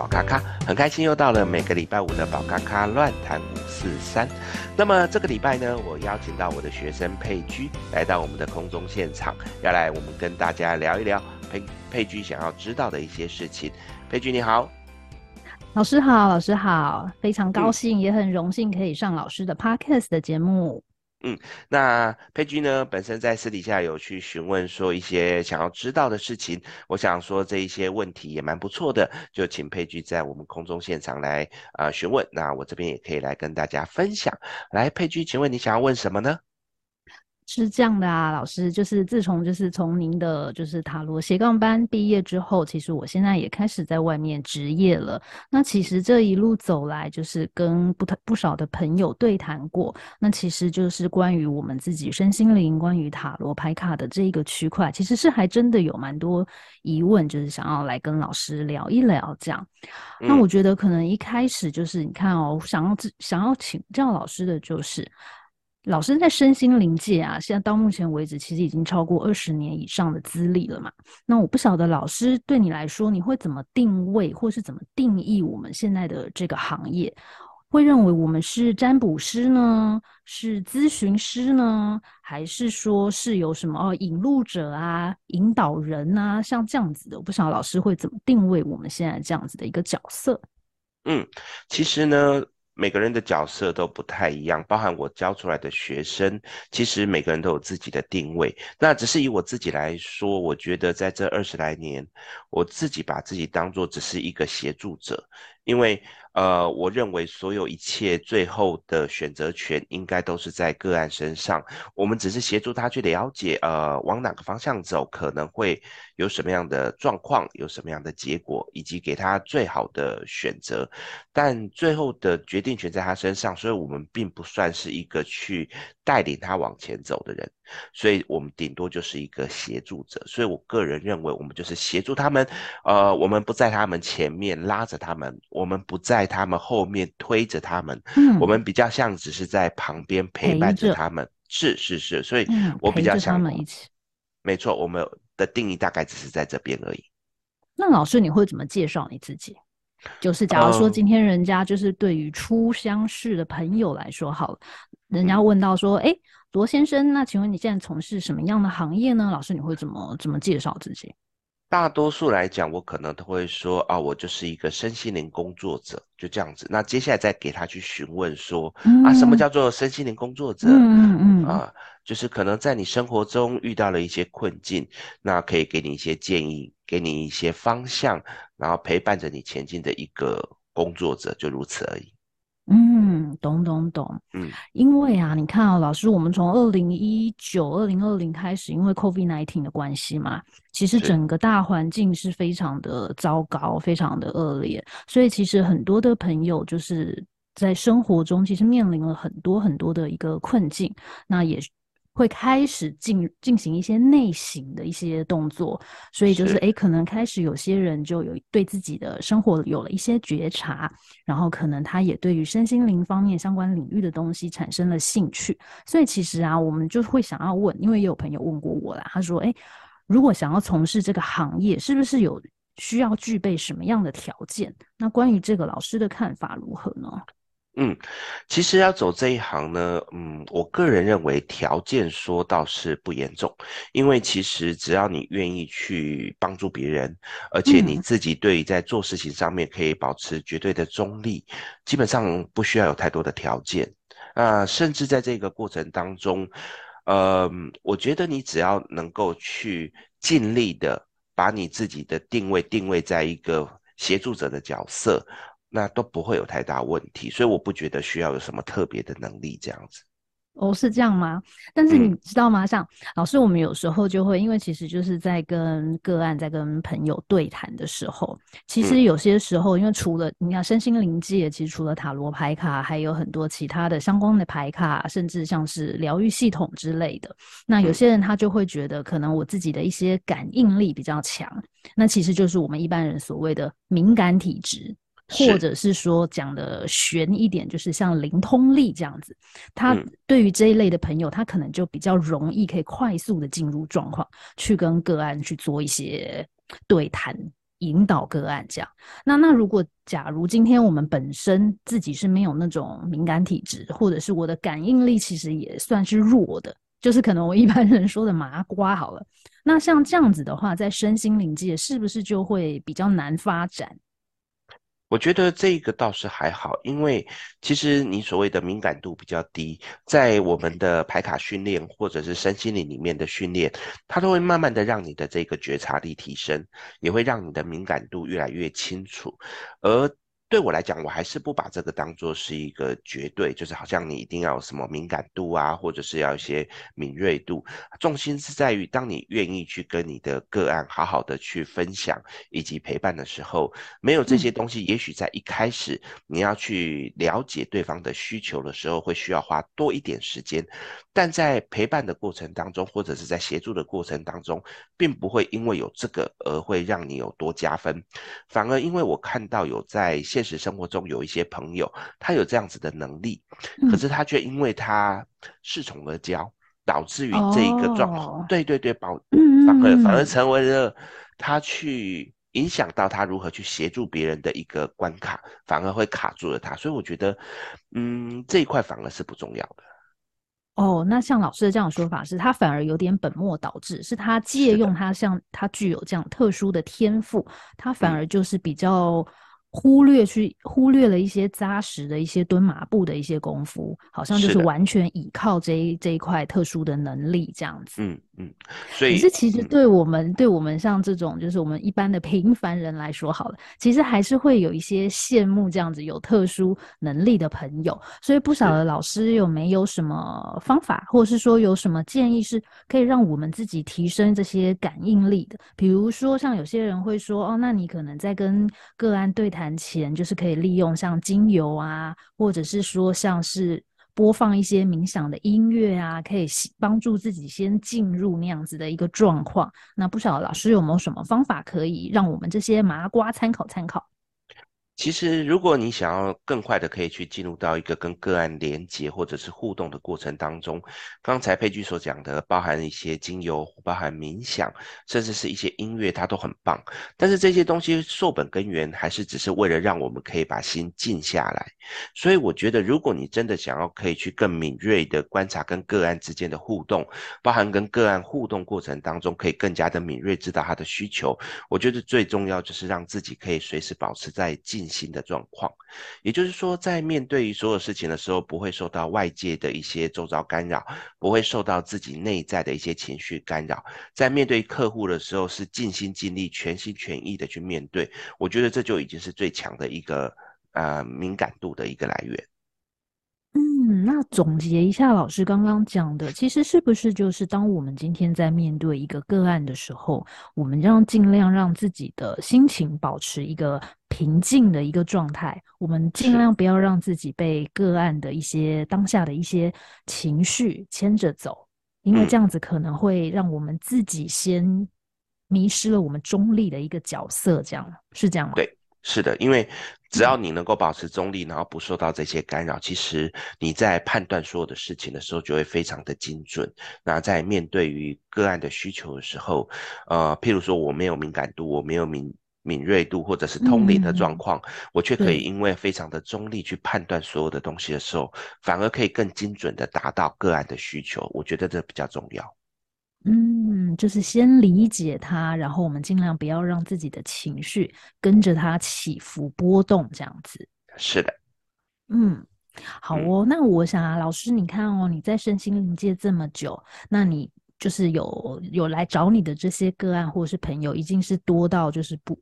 宝咖咖，很开心又到了每个礼拜五的宝咖咖乱谈五四三。那么这个礼拜呢，我邀请到我的学生佩居来到我们的空中现场，要来我们跟大家聊一聊佩佩居想要知道的一些事情。佩居你好，老师好，老师好，非常高兴，嗯、也很荣幸可以上老师的 Podcast 的节目。嗯，那佩君呢，本身在私底下有去询问说一些想要知道的事情，我想说这一些问题也蛮不错的，就请佩君在我们空中现场来啊、询问，那我这边也可以来跟大家分享。来，佩君，请问你想要问什么呢？是这样的啊，老师，就是自从就是从您的就是塔罗斜杠班毕业之后，其实我现在也开始在外面职业了。那其实这一路走来，就是跟不不少的朋友对谈过。那其实就是关于我们自己身心灵，关于塔罗牌卡的这一个区块，其实是还真的有蛮多疑问，就是想要来跟老师聊一聊这样。嗯、那我觉得可能一开始就是你看哦，想要想要请教老师的就是。老师在身心灵界啊，现在到目前为止，其实已经超过二十年以上的资历了嘛。那我不晓得老师对你来说，你会怎么定位，或是怎么定义我们现在的这个行业？会认为我们是占卜师呢，是咨询师呢，还是说是有什么哦引路者啊、引导人啊，像这样子的？我不晓得老师会怎么定位我们现在这样子的一个角色。嗯，其实呢。每个人的角色都不太一样，包含我教出来的学生，其实每个人都有自己的定位。那只是以我自己来说，我觉得在这二十来年，我自己把自己当作只是一个协助者，因为。呃，我认为所有一切最后的选择权应该都是在个案身上，我们只是协助他去了解，呃，往哪个方向走，可能会有什么样的状况，有什么样的结果，以及给他最好的选择。但最后的决定权在他身上，所以我们并不算是一个去带领他往前走的人，所以我们顶多就是一个协助者。所以我个人认为，我们就是协助他们，呃，我们不在他们前面拉着他们，我们不在。他们后面推着他们，嗯，我们比较像只是在旁边陪伴着他们，是是是，所以我比较像他们一起。没错，我们的定义大概只是在这边而已。那老师，你会怎么介绍你自己？就是假如说今天人家就是对于初相识的朋友来说，好了，人家问到说，哎，罗先生，那请问你现在从事什么样的行业呢？老师，你会怎么怎么介绍自己？大多数来讲，我可能都会说啊，我就是一个身心灵工作者，就这样子。那接下来再给他去询问说，嗯、啊，什么叫做身心灵工作者？嗯嗯啊，就是可能在你生活中遇到了一些困境，那可以给你一些建议，给你一些方向，然后陪伴着你前进的一个工作者，就如此而已。嗯，懂懂懂。嗯，因为啊，你看啊，老师，我们从二零一九、二零二零开始，因为 COVID nineteen 的关系嘛，其实整个大环境是非常的糟糕，非常的恶劣，所以其实很多的朋友就是在生活中其实面临了很多很多的一个困境，那也。会开始进进行一些内省的一些动作，所以就是诶，可能开始有些人就有对自己的生活有了一些觉察，然后可能他也对于身心灵方面相关领域的东西产生了兴趣。所以其实啊，我们就会想要问，因为也有朋友问过我啦，他说：“诶，如果想要从事这个行业，是不是有需要具备什么样的条件？那关于这个，老师的看法如何呢？”嗯，其实要走这一行呢，嗯，我个人认为条件说倒是不严重，因为其实只要你愿意去帮助别人，而且你自己对于在做事情上面可以保持绝对的中立，基本上不需要有太多的条件。那、呃，甚至在这个过程当中，呃，我觉得你只要能够去尽力的把你自己的定位定位在一个协助者的角色。那都不会有太大问题，所以我不觉得需要有什么特别的能力这样子。哦，是这样吗？但是你知道吗？嗯、像老师，我们有时候就会，因为其实就是在跟个案、在跟朋友对谈的时候，其实有些时候，因为除了你看身心灵界，其实除了塔罗牌卡，还有很多其他的相关的牌卡，甚至像是疗愈系统之类的。那有些人他就会觉得，可能我自己的一些感应力比较强，那其实就是我们一般人所谓的敏感体质。或者是说讲的悬一点，就是像灵通力这样子，他对于这一类的朋友，他可能就比较容易可以快速的进入状况，去跟个案去做一些对谈，引导个案这样。那那如果假如今天我们本身自己是没有那种敏感体质，或者是我的感应力其实也算是弱的，就是可能我一般人说的麻瓜好了。那像这样子的话，在身心灵界是不是就会比较难发展？我觉得这个倒是还好，因为其实你所谓的敏感度比较低，在我们的排卡训练或者是身心灵里面的训练，它都会慢慢的让你的这个觉察力提升，也会让你的敏感度越来越清楚，而。对我来讲，我还是不把这个当做是一个绝对，就是好像你一定要有什么敏感度啊，或者是要一些敏锐度。重心是在于，当你愿意去跟你的个案好好的去分享以及陪伴的时候，没有这些东西，也许在一开始你要去了解对方的需求的时候，会需要花多一点时间。但在陪伴的过程当中，或者是在协助的过程当中，并不会因为有这个而会让你有多加分，反而因为我看到有在现实生活中有一些朋友，他有这样子的能力，可是他却因为他恃宠而骄，导致于这一个状况，对对对，保反而反而成为了他去影响到他如何去协助别人的一个关卡，反而会卡住了他，所以我觉得，嗯，这一块反而是不重要的。哦，那像老师的这样的说法是，他反而有点本末倒置，是他借用他像他具有这样特殊的天赋，他反而就是比较。忽略去忽略了一些扎实的一些蹲马步的一些功夫，好像就是完全依靠这一这一块特殊的能力这样子。嗯嗯，所以可是其实对我们、嗯、对我们像这种就是我们一般的平凡人来说，好了，其实还是会有一些羡慕这样子有特殊能力的朋友。所以不少的老师有没有什么方法，或者是说有什么建议是可以让我们自己提升这些感应力的？比如说像有些人会说，哦，那你可能在跟个案对谈。谈前就是可以利用像精油啊，或者是说像是播放一些冥想的音乐啊，可以帮助自己先进入那样子的一个状况。那不晓得老师有没有什么方法可以让我们这些麻瓜参考参考？其实，如果你想要更快的可以去进入到一个跟个案连接或者是互动的过程当中，刚才佩居所讲的，包含一些精油、包含冥想，甚至是一些音乐，它都很棒。但是这些东西溯本根源，还是只是为了让我们可以把心静下来。所以我觉得，如果你真的想要可以去更敏锐的观察跟个案之间的互动，包含跟个案互动过程当中可以更加的敏锐知道他的需求，我觉得最重要就是让自己可以随时保持在静。新的状况，也就是说，在面对于所有事情的时候，不会受到外界的一些周遭干扰，不会受到自己内在的一些情绪干扰。在面对客户的时候，是尽心尽力、全心全意的去面对。我觉得这就已经是最强的一个呃敏感度的一个来源。嗯，那总结一下老师刚刚讲的，其实是不是就是当我们今天在面对一个个案的时候，我们让尽量让自己的心情保持一个平静的一个状态，我们尽量不要让自己被个案的一些当下的一些情绪牵着走，因为这样子可能会让我们自己先迷失了我们中立的一个角色，这样是这样吗？对。是的，因为只要你能够保持中立，然后不受到这些干扰，其实你在判断所有的事情的时候就会非常的精准。那在面对于个案的需求的时候，呃，譬如说我没有敏感度，我没有敏敏锐度，或者是通灵的状况，嗯、我却可以因为非常的中立去判断所有的东西的时候，反而可以更精准的达到个案的需求。我觉得这比较重要。嗯，就是先理解他，然后我们尽量不要让自己的情绪跟着他起伏波动，这样子。是的，嗯，好哦。嗯、那我想啊，老师，你看哦，你在身心灵界这么久，那你就是有有来找你的这些个案或者是朋友，已经是多到就是不，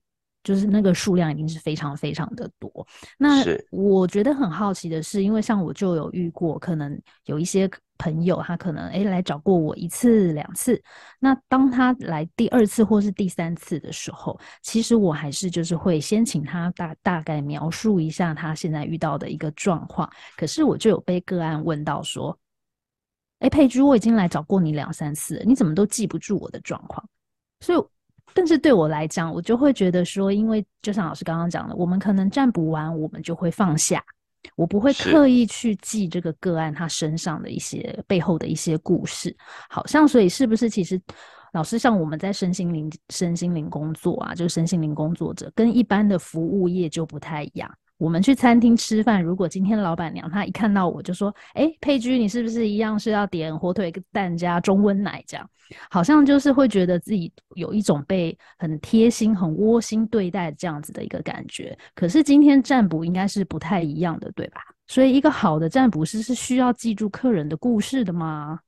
就是那个数量已经是非常非常的多。那我觉得很好奇的是，因为像我就有遇过，可能有一些。朋友，他可能诶来找过我一次两次，那当他来第二次或是第三次的时候，其实我还是就是会先请他大大概描述一下他现在遇到的一个状况。可是我就有被个案问到说：“诶，佩居，我已经来找过你两三次了，你怎么都记不住我的状况？”所以，但是对我来讲，我就会觉得说，因为就像老师刚刚讲的，我们可能占卜完，我们就会放下。我不会刻意去记这个个案他身上的一些背后的一些故事，好像所以是不是其实老师像我们在身心灵身心灵工作啊，就是身心灵工作者，跟一般的服务业就不太一样。我们去餐厅吃饭，如果今天老板娘她一看到我就说：“哎，佩居，你是不是一样是要点火腿蛋加中温奶？”这样好像就是会觉得自己有一种被很贴心、很窝心对待这样子的一个感觉。可是今天占卜应该是不太一样的，对吧？所以一个好的占卜师是需要记住客人的故事的吗？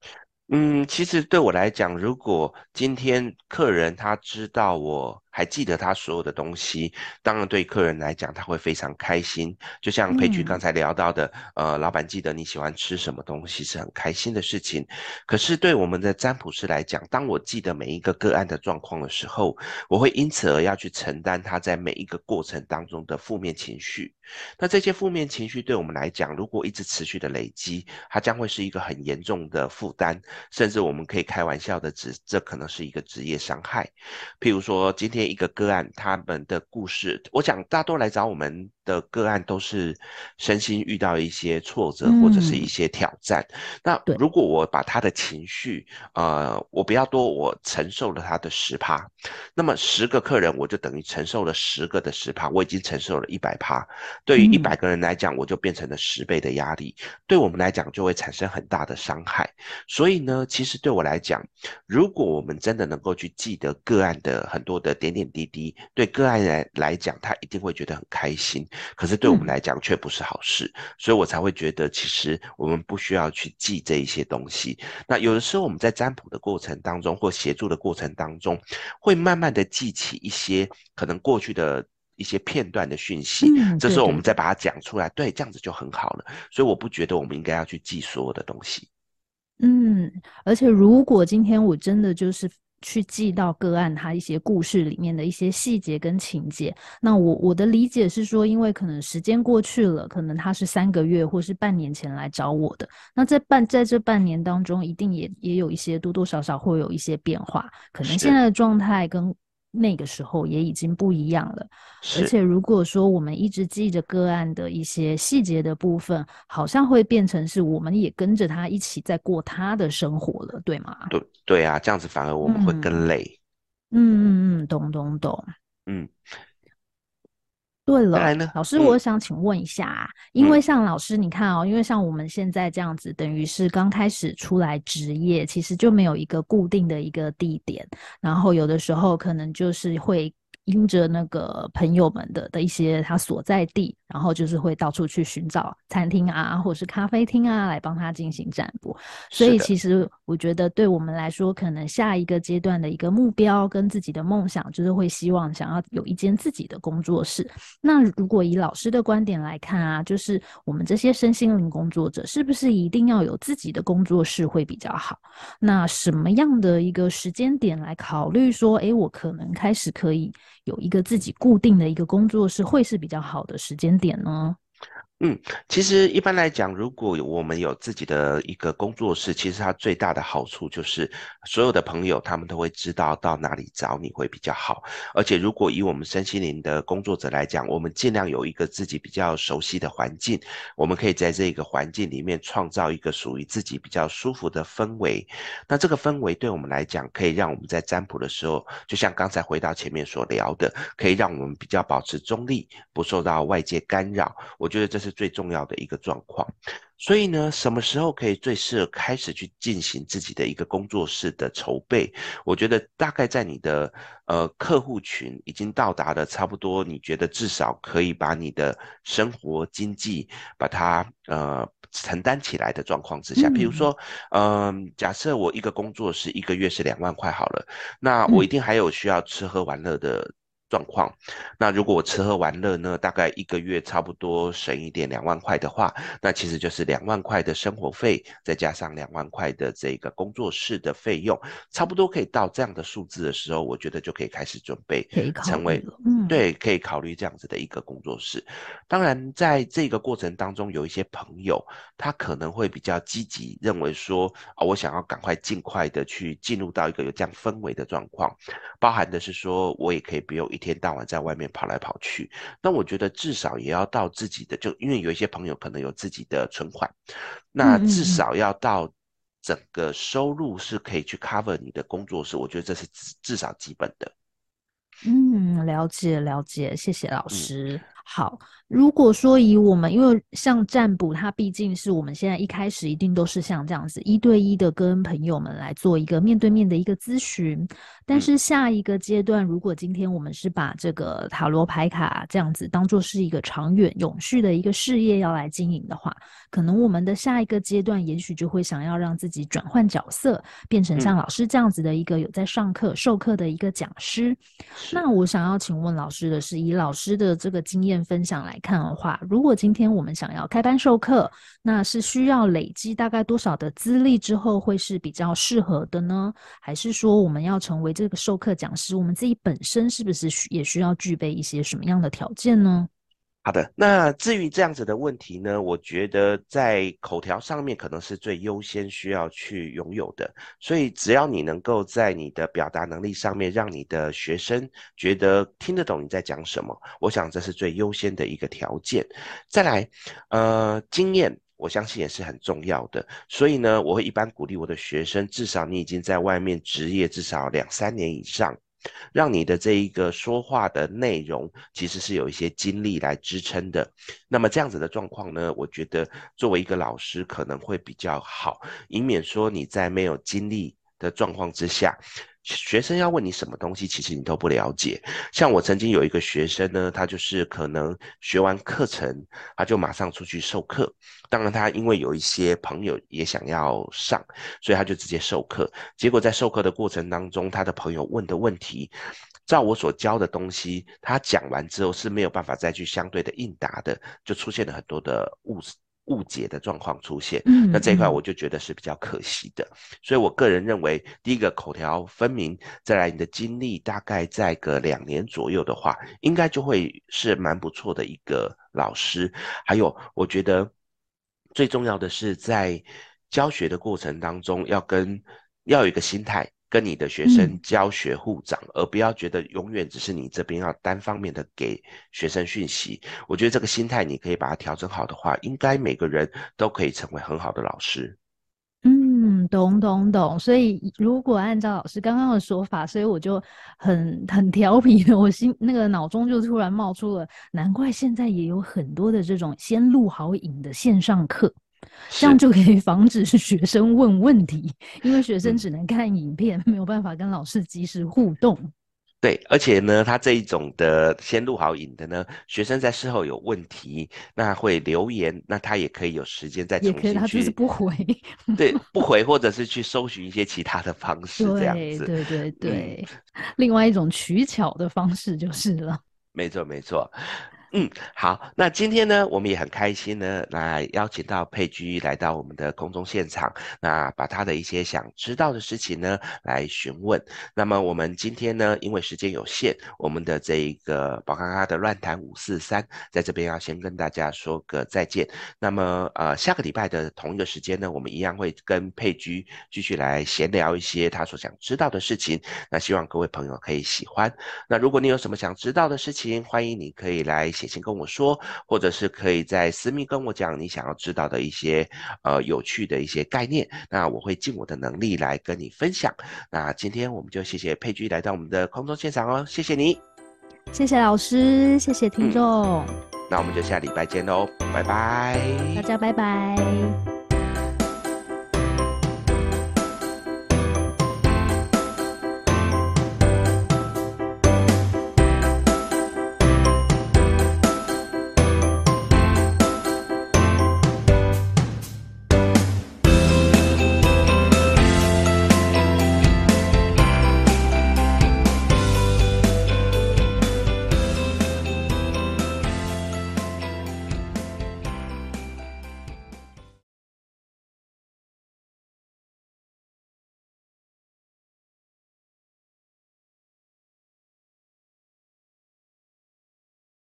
嗯，其实对我来讲，如果今天客人他知道我还记得他所有的东西，当然对客人来讲他会非常开心。就像佩菊刚才聊到的，嗯、呃，老板记得你喜欢吃什么东西是很开心的事情。可是对我们的占卜师来讲，当我记得每一个个案的状况的时候，我会因此而要去承担他在每一个过程当中的负面情绪。那这些负面情绪对我们来讲，如果一直持续的累积，它将会是一个很严重的负担，甚至我们可以开玩笑的指，这可能是一个职业伤害。譬如说今天。一个个案，他们的故事，我想大多来找我们的个案都是身心遇到一些挫折或者是一些挑战。嗯、那如果我把他的情绪，呃，我不要多，我承受了他的十趴，那么十个客人我就等于承受了十个的十趴，我已经承受了一百趴。对于一百个人来讲，我就变成了十倍的压力，对我们来讲就会产生很大的伤害。所以呢，其实对我来讲，如果我们真的能够去记得个案的很多的点点点滴滴，对个案来来讲，他一定会觉得很开心。可是对我们来讲却不是好事，嗯，所以我才会觉得，其实我们不需要去记这一些东西。那有的时候我们在占卜的过程当中，或协助的过程当中，会慢慢的记起一些可能过去的一些片段的讯息，嗯，这时候我们再把它讲出来，对，这样子就很好了。所以我不觉得我们应该要去记所有的东西。嗯，而且如果今天我真的就是。去记到个案他一些故事里面的一些细节跟情节。那我我的理解是说，因为可能时间过去了，可能他是三个月或是半年前来找我的。那在半在这半年当中，一定也也有一些多多少少会有一些变化。可能现在的状态跟。那个时候也已经不一样了，而且如果说我们一直记着个案的一些细节的部分，好像会变成是我们也跟着他一起在过他的生活了，对吗？对对啊，这样子反而我们会更累。嗯嗯嗯，懂懂懂。嗯。对了，老师，我想请问一下啊，嗯，因为像老师，你看哦，因为像我们现在这样子，等于是刚开始出来职业，其实就没有一个固定的一个地点，然后有的时候可能就是会。因着那个朋友们的的一些他所在地，然后就是会到处去寻找餐厅啊，或者是咖啡厅啊，来帮他进行占卜。所以其实我觉得，对我们来说，可能下一个阶段的一个目标跟自己的梦想，就是会希望想要有一间自己的工作室。那如果以老师的观点来看啊，就是我们这些身心灵工作者，是不是一定要有自己的工作室会比较好？那什么样的一个时间点来考虑说，哎，我可能开始可以。有一个自己固定的一个工作室，会是比较好的时间点呢？嗯，其实一般来讲，如果我们有自己的一个工作室，其实它最大的好处就是所有的朋友他们都会知道到哪里找你会比较好。而且，如果以我们身心灵的工作者来讲，我们尽量有一个自己比较熟悉的环境，我们可以在这个环境里面创造一个属于自己比较舒服的氛围。那这个氛围对我们来讲，可以让我们在占卜的时候，就像刚才回到前面所聊的，可以让我们比较保持中立，不受到外界干扰。我觉得这是。最重要的一个状况，所以呢，什么时候可以最适合开始去进行自己的一个工作室的筹备？我觉得大概在你的呃客户群已经到达了差不多，你觉得至少可以把你的生活经济把它呃承担起来的状况之下，比如说，嗯、呃，假设我一个工作室一个月是两万块好了，那我一定还有需要吃喝玩乐的。状况，那如果我吃喝玩乐呢，大概一个月差不多省一点两万块的话，那其实就是两万块的生活费，再加上两万块的这个工作室的费用，差不多可以到这样的数字的时候，我觉得就可以开始准备成为，嗯，对，可以考虑这样子的一个工作室。当然，在这个过程当中，有一些朋友他可能会比较积极，认为说啊，我想要赶快尽快的去进入到一个有这样氛围的状况，包含的是说我也可以不用一。一天到晚在外面跑来跑去，那我觉得至少也要到自己的，就因为有一些朋友可能有自己的存款，那至少要到整个收入是可以去 cover 你的工作室，我觉得这是至至少基本的。嗯，了解了解，谢谢老师。嗯、好。如果说以我们，因为像占卜，它毕竟是我们现在一开始一定都是像这样子一对一的跟朋友们来做一个面对面的一个咨询。但是下一个阶段，如果今天我们是把这个塔罗牌卡这样子当做是一个长远永续的一个事业要来经营的话，可能我们的下一个阶段，也许就会想要让自己转换角色，变成像老师这样子的一个有在上课授课的一个讲师。那我想要请问老师的是，以老师的这个经验分享来看的话，如果今天我们想要开班授课，那是需要累积大概多少的资历之后会是比较适合的呢？还是说我们要成为这个授课讲师，我们自己本身是不是也需要具备一些什么样的条件呢？好的，那至于这样子的问题呢，我觉得在口条上面可能是最优先需要去拥有的。所以只要你能够在你的表达能力上面，让你的学生觉得听得懂你在讲什么，我想这是最优先的一个条件。再来，呃，经验我相信也是很重要的。所以呢，我会一般鼓励我的学生，至少你已经在外面职业至少两三年以上。让你的这一个说话的内容其实是有一些精力来支撑的，那么这样子的状况呢，我觉得作为一个老师可能会比较好，以免说你在没有精力的状况之下。学生要问你什么东西，其实你都不了解。像我曾经有一个学生呢，他就是可能学完课程，他就马上出去授课。当然，他因为有一些朋友也想要上，所以他就直接授课。结果在授课的过程当中，他的朋友问的问题，照我所教的东西，他讲完之后是没有办法再去相对的应答的，就出现了很多的误误解的状况出现，嗯那这一块我就觉得是比较可惜的。所以我个人认为，第一个口条分明，再来你的经历大概在个两年左右的话，应该就会是蛮不错的一个老师。还有，我觉得最重要的是在教学的过程当中，要跟要有一个心态。跟你的学生教学互长，嗯，而不要觉得永远只是你这边要单方面的给学生讯息。我觉得这个心态你可以把它调整好的话，应该每个人都可以成为很好的老师。嗯，懂懂懂。所以如果按照老师刚刚的说法，所以我就很很调皮的，我心那个脑中就突然冒出了，难怪现在也有很多的这种先录好影的线上课。这样就可以防止学生问问题，因为学生只能看影片，嗯，没有办法跟老师及时互动。对，而且呢，他这一种的先录好影的呢，学生在事后有问题，那会留言，那他也可以有时间再重新去。也可以，他就是不回。对，不回，或者是去搜寻一些其他的方式，这样子。对对对对，嗯，另外一种取巧的方式就是了。没错没错。嗯，好，那今天呢，我们也很开心呢，来邀请到佩居来到我们的空中现场，那把他的一些想知道的事情呢来询问。那么我们今天呢，因为时间有限，我们的这一个宝咖咖的乱谈五四三，在这边要先跟大家说个再见。那么呃，下个礼拜的同一个时间呢，我们一样会跟佩居继续来闲聊一些他所想知道的事情。那希望各位朋友可以喜欢。那如果你有什么想知道的事情，欢迎你可以来。写信跟我说，或者是可以在私密跟我讲你想要知道的一些呃有趣的一些概念，那我会尽我的能力来跟你分享。那今天我们就谢谢佩居来到我们的空中现场哦，谢谢你，谢谢老师，谢谢听众，嗯，那我们就下礼拜见喽，拜拜，大家拜拜。